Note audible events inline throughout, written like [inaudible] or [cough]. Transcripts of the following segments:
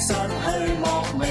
失去莫名，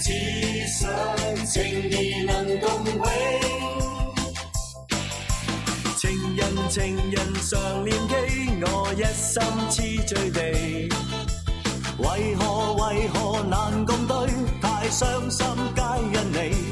只想情谊能共永，情人情人常念记，我一心痴醉地，为何为何难共对？太伤心皆因你。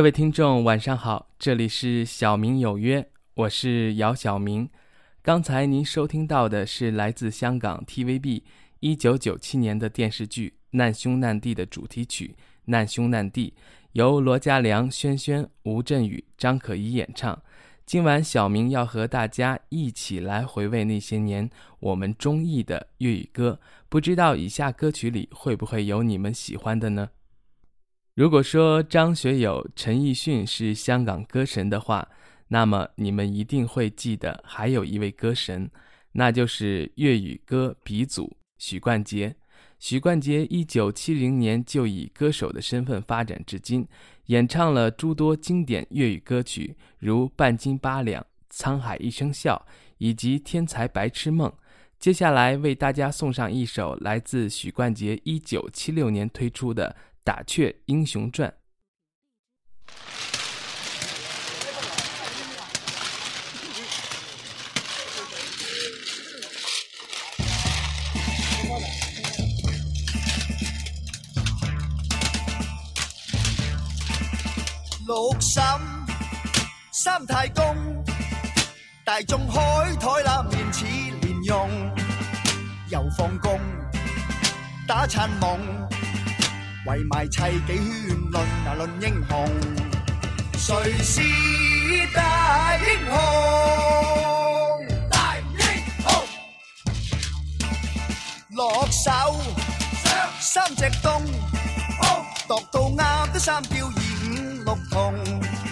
各位听众，晚上好！这里是小明有约，我是姚小明。刚才您收听到的是来自香港 TVB 一九九七年的电视剧《难兄难弟》的主题曲《难兄难弟》，由罗嘉良、宣萱、吴镇宇、张可颐演唱。今晚小明要和大家一起来回味那些年我们中意的粤语歌，不知道以下歌曲里会不会有你们喜欢的呢？如果说张学友、陈奕迅是香港歌神的话，那么你们一定会记得还有一位歌神，那就是粤语歌鼻祖许冠杰。许冠杰一九七零年就以歌手的身份发展至今，演唱了诸多经典粤语歌曲，如《半斤八两》《沧海一声笑》以及《天才白痴梦》。接下来为大家送上一首来自许冠杰一九七六年推出的。打雀英雄传。六婶，三太公，大众海台那面似脸用，又放工，打残梦。围埋砌几圈，论啊论英雄，谁是大英雄？大英雄，落手上三只东，度到鸭都三吊二五六同，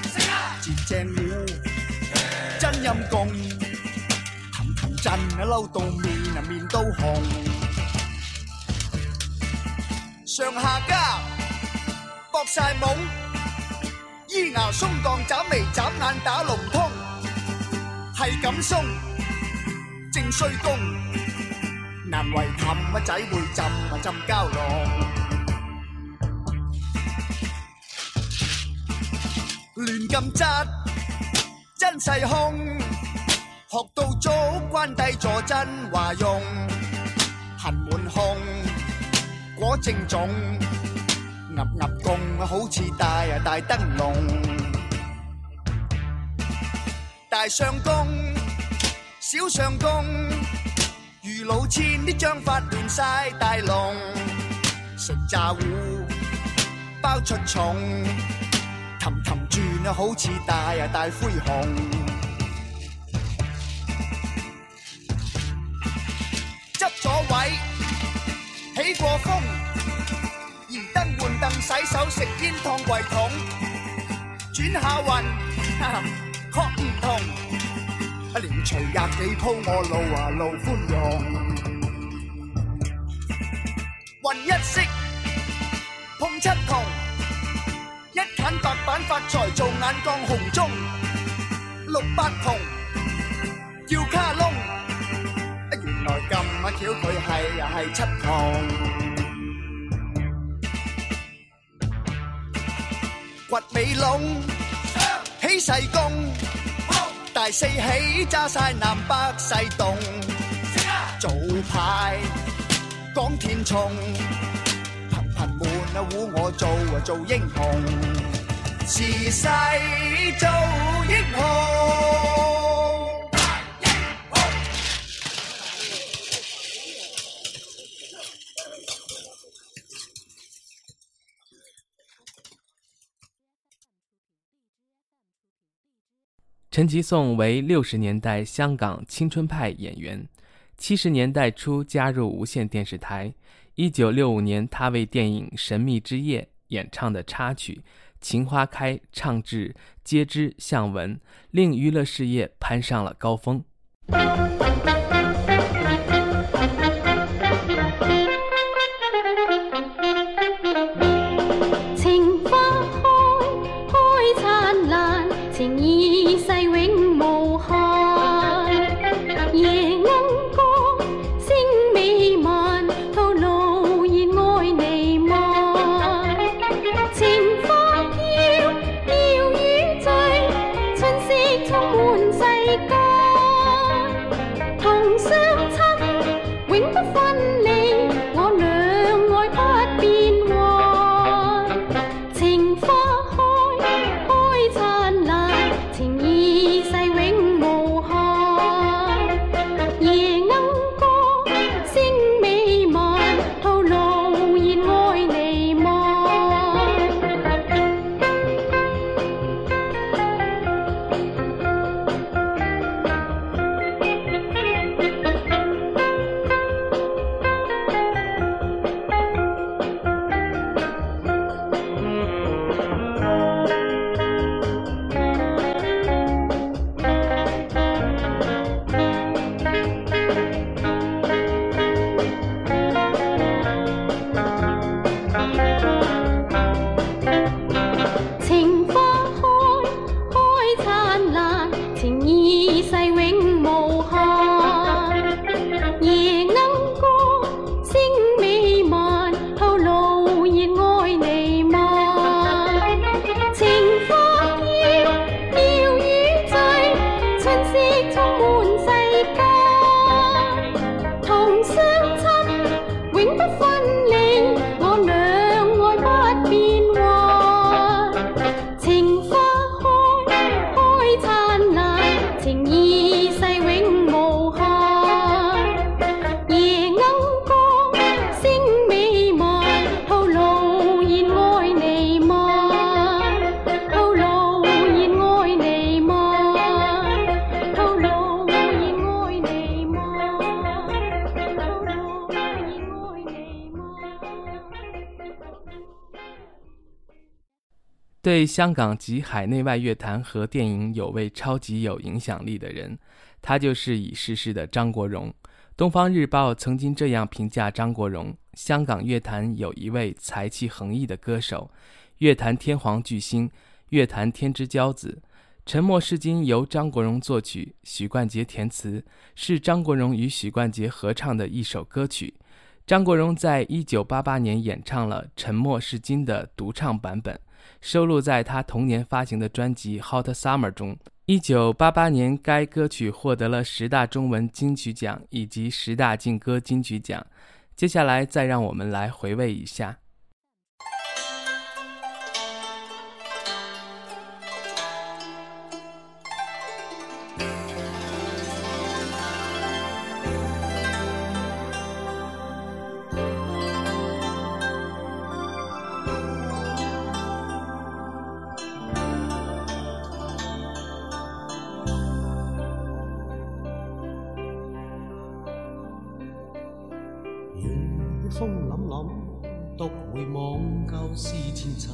字正虎真阴功，氹氹震啊，嬲到面啊面都红。上下家搏晒武，咿牙松杠眨眉眨眼打龙通，系咁松正衰功难为氹乜仔会浸啊浸胶囊，乱咁扎，真细胸，学到早关帝坐真话用，恨满胸。果正种，岌岌公好似大啊大灯笼，大上公，小上公，如老千啲章法乱晒大龙，食炸糊，包出重，氹氹转啊好似大啊大灰熊。起过风，移灯换凳，洗手食烟，烫柜桶，转下运，确 [laughs] 唔同。连随廿几铺，我路啊路宽容，运一色碰七同，一砍白板发财，做眼光红中，六八穷，叫卡窿。咁啊！巧佢系系七堂。掘尾窿，起势攻，大四起揸晒南北西东，做派讲天冲，频频闷啊！唬我做啊做英雄，自细做英雄。陈其颂为六十年代香港青春派演员，七十年代初加入无线电视台。一九六五年，他为电影《神秘之夜》演唱的插曲《情花开》唱至皆知向闻，令娱乐事业攀上了高峰。对香港及海内外乐坛和电影有位超级有影响力的人，他就是已逝世的张国荣。《东方日报》曾经这样评价张国荣：香港乐坛有一位才气横溢的歌手，乐坛天皇巨星，乐坛天之骄子。《沉默是金》由张国荣作曲，许冠杰填词，是张国荣与许冠杰合唱的一首歌曲。张国荣在一九八八年演唱了《沉默是金》的独唱版本。收录在他同年发行的专辑《Hot Summer》中。一九八八年，该歌曲获得了十大中文金曲奖以及十大劲歌金曲奖。接下来，再让我们来回味一下。风凛凛，独回望旧事前尘，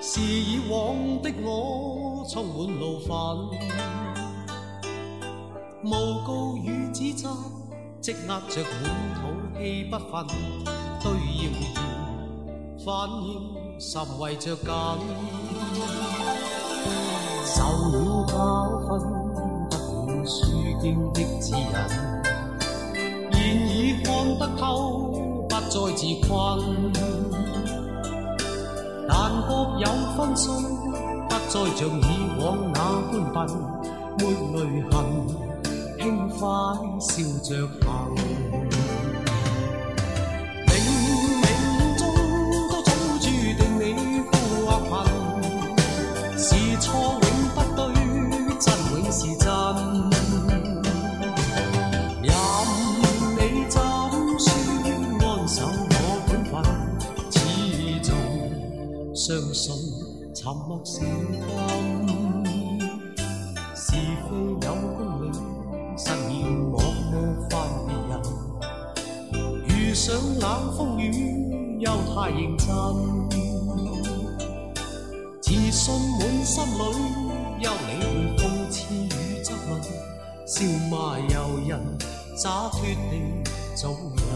是以往的我充满怒愤，诬告与指责积压着满肚气不愤，对谣言反应甚为着紧，受了教训，不管输经的指引，现已看得透。再自困，但觉有分寸，不再像以往那般笨，抹泪痕，轻快笑着行。雪地走人。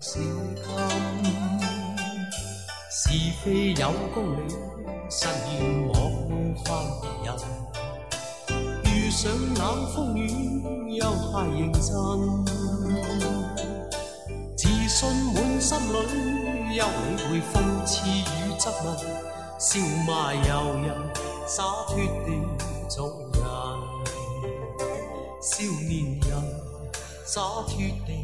笑襟，是非有公理，實現莫分人。遇上冷風雨，又太認真。自信滿心裏，休理會諷刺與質問，笑罵由人，灑脱地做人。少年人，灑脱地。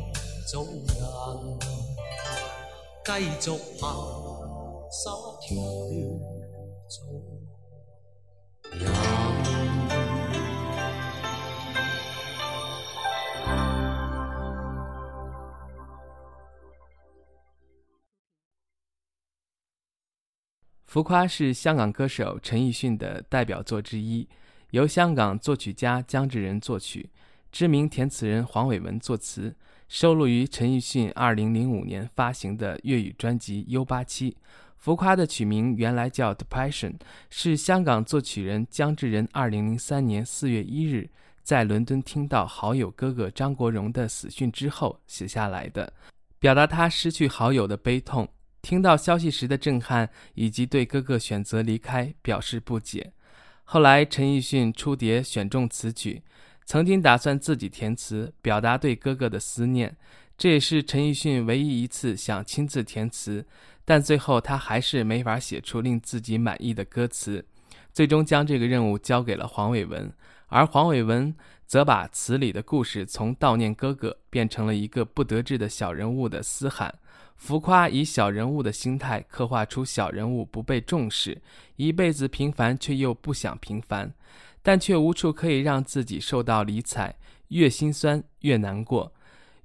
浮夸是香港歌手陈奕迅的代表作之一，由香港作曲家江志仁作曲，知名填词人黄伟文作词。收录于陈奕迅2005年发行的粤语专辑《U87》，浮夸的曲名原来叫《Depression》，是香港作曲人姜志仁2003年4月1日在伦敦听到好友哥哥张国荣的死讯之后写下来的，表达他失去好友的悲痛、听到消息时的震撼以及对哥哥选择离开表示不解。后来陈奕迅出碟选中此曲。曾经打算自己填词，表达对哥哥的思念，这也是陈奕迅唯一一次想亲自填词，但最后他还是没法写出令自己满意的歌词，最终将这个任务交给了黄伟文，而黄伟文则把词里的故事从悼念哥哥变成了一个不得志的小人物的嘶喊，浮夸以小人物的心态刻画出小人物不被重视，一辈子平凡却又不想平凡。但却无处可以让自己受到理睬，越心酸越难过，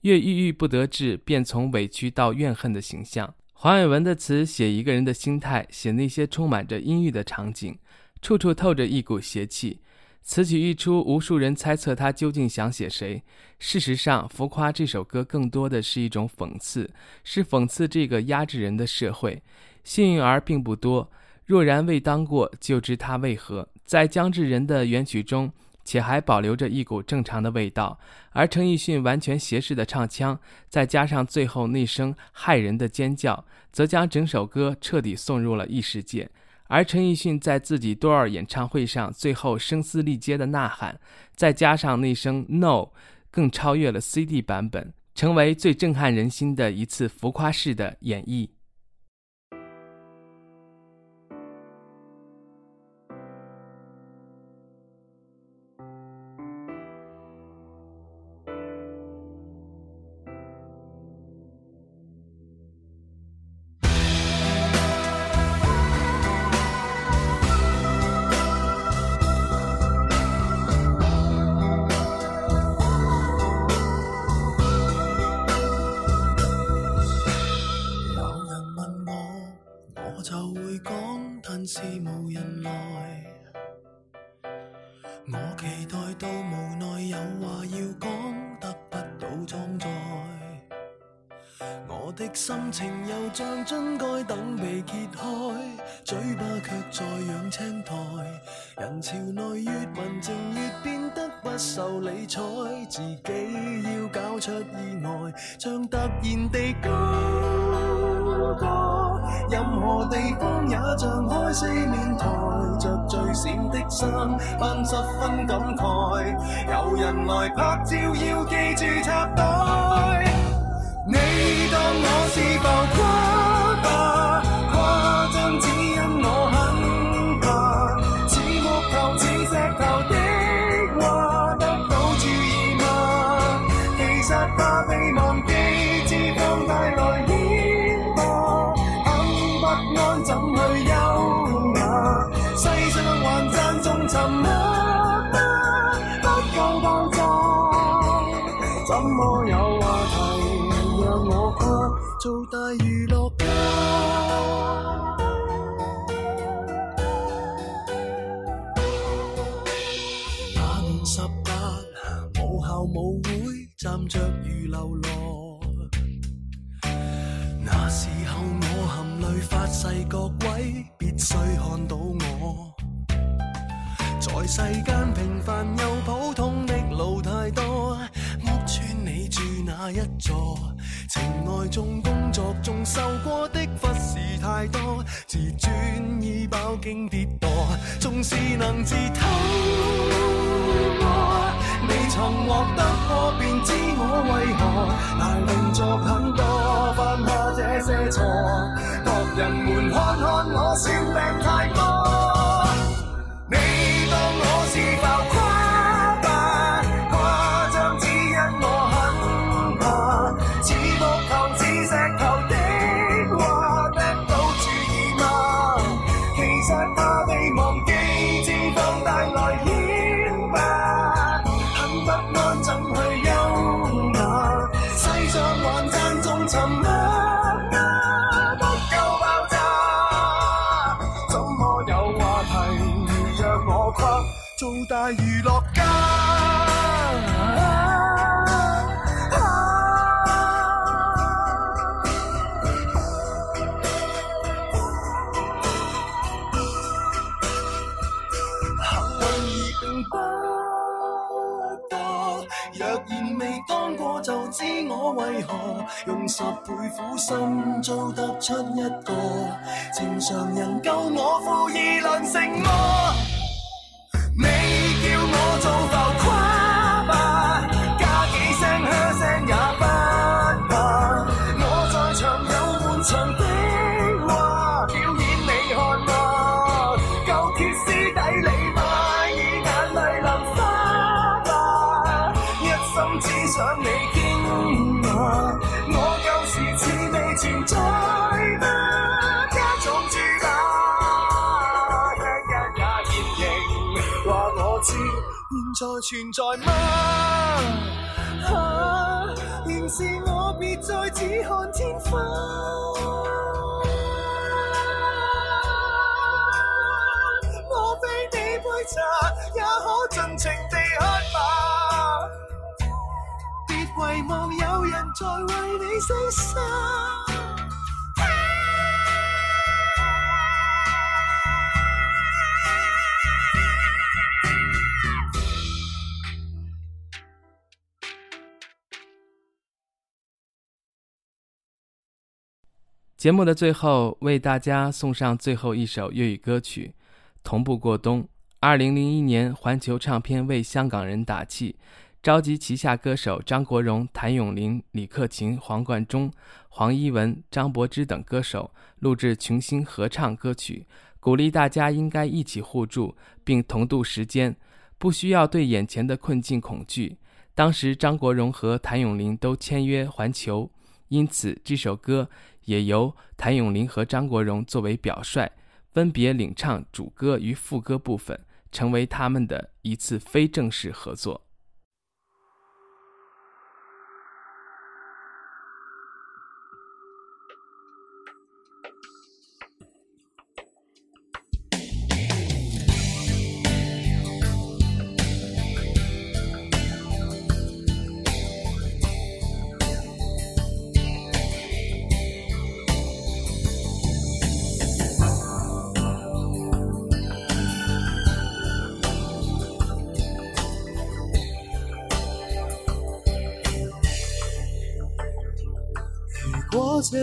越郁郁不得志，便从委屈到怨恨的形象。黄伟文的词写一个人的心态，写那些充满着阴郁的场景，处处透着一股邪气。此曲一出，无数人猜测他究竟想写谁。事实上，《浮夸》这首歌更多的是一种讽刺，是讽刺这个压制人的社会。幸运儿并不多，若然未当过，就知他为何。在姜志仁的原曲中，且还保留着一股正常的味道，而陈奕迅完全斜视的唱腔，再加上最后那声骇人的尖叫，则将整首歌彻底送入了异世界。而陈奕迅在自己多尔演唱会上最后声嘶力竭的呐喊，再加上那声 “no”，更超越了 CD 版本，成为最震撼人心的一次浮夸式的演绎。心情又像樽盖等被揭开，嘴巴却在养青苔。人潮内越文静越变得不受理睬，自己要搞出意外，像突然地高歌。任何地方也像开四面台，着最闪的衫，扮十分感慨。有人来拍照要记住插袋。你当我是浮夸吧，夸张只因我很怕。似木头、似石头的话，得到注意吗？其实怕被忘。舞会站着如流浪，那时候我含泪发誓，各位必须看到我，在世间平凡又普通的路太多，屋村你住哪一座？情爱中、工作中受过的忽视太多，自尊已饱经跌堕，纵是能自偷爱。你曾获得过，便知我为何大令作很多，犯下这些错。各人们看看我，算病太多。你当我是浮？搜得出一个情常人救我，负义难成诺。存在吗？啊，原是我，别再只看天花。我非你杯茶也可尽情地喝吧。别遗忘有人在为你牺牲。节目的最后，为大家送上最后一首粤语歌曲《同步过冬》。二零零一年，环球唱片为香港人打气，召集旗下歌手张国荣、谭咏麟、李克勤、黄贯中、黄一文、张柏芝等歌手录制群星合唱歌曲，鼓励大家应该一起互助，并同度时间，不需要对眼前的困境恐惧。当时张国荣和谭咏麟都签约环球，因此这首歌。也由谭咏麟和张国荣作为表率，分别领唱主歌与副歌部分，成为他们的一次非正式合作。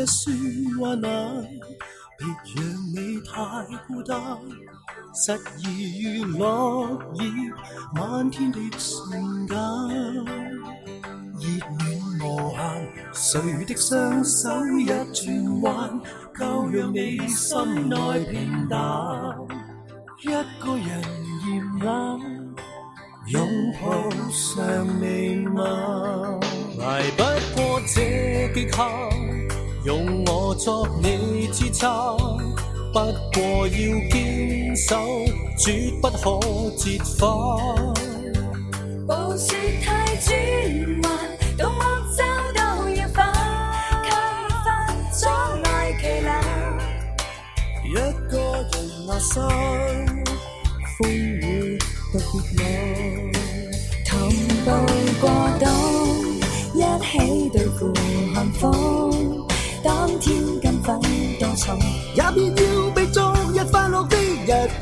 这说话难，别让你太孤单。失意如落叶，漫天的瞬间。热暖无限，谁的双手一转弯，够让你心内平淡。一个人嫌冷，拥抱尚未晚，挨不过这极寒。作你支撐，不過要堅守，绝不可折返。步雪太轉弯，到魔洲都要返，缺乏阻礙其難，一个人那生。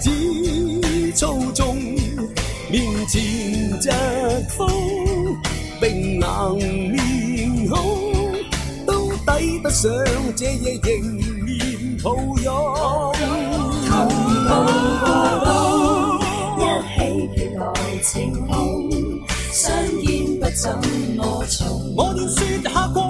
只操纵面前疾风，冰冷面孔，都抵不上这夜仍面抱拥。一起到来我喜情好，双肩不怎么重。我愿说下过。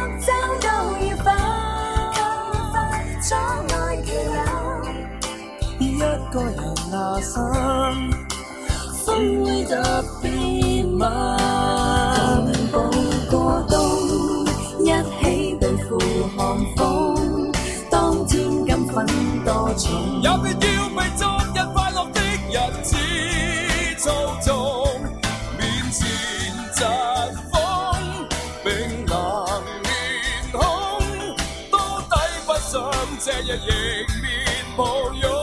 风雨特别猛，同过冬，一起对付寒风。当天感分多重，也别要被昨日快乐的日子操纵。面前疾风冰冷面孔，都抵不上这日迎面狂涌。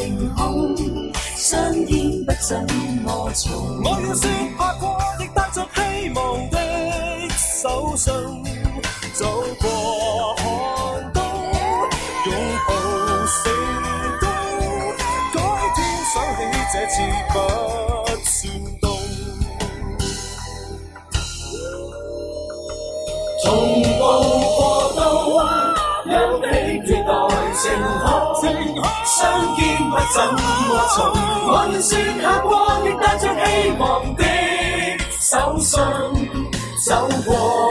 成功，香烟不枕我坐。我愿说怕过的，带着希望的手信，走过寒冬，拥抱成功。改天想起这次不算冻，从无到有。晴空相见不怎么重我们算下过亦带着希望的手信走过